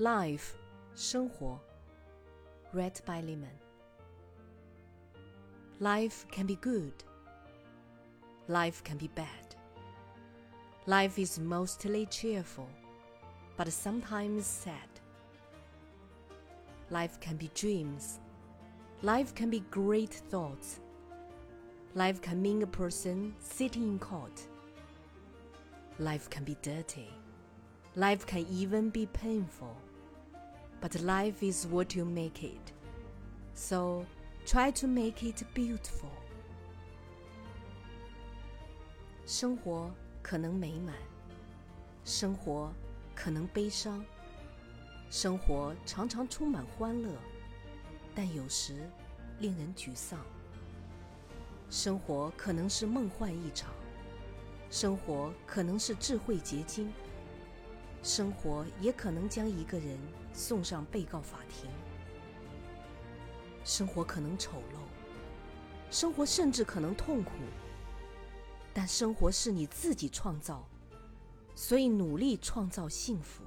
Life 生活 Read by Lemon Life can be good. Life can be bad. Life is mostly cheerful, but sometimes sad. Life can be dreams. Life can be great thoughts. Life can mean a person sitting in court. Life can be dirty. Life can even be painful. But life is what you make it. So try to make it beautiful. 生活可能美满，生活可能悲伤，生活常常充满欢乐，但有时令人沮丧。生活可能是梦幻一场，生活可能是智慧结晶，生活也可能将一个人送上被告法庭。生活可能丑陋，生活甚至可能痛苦，但生活是你自己创造，所以努力创造幸福。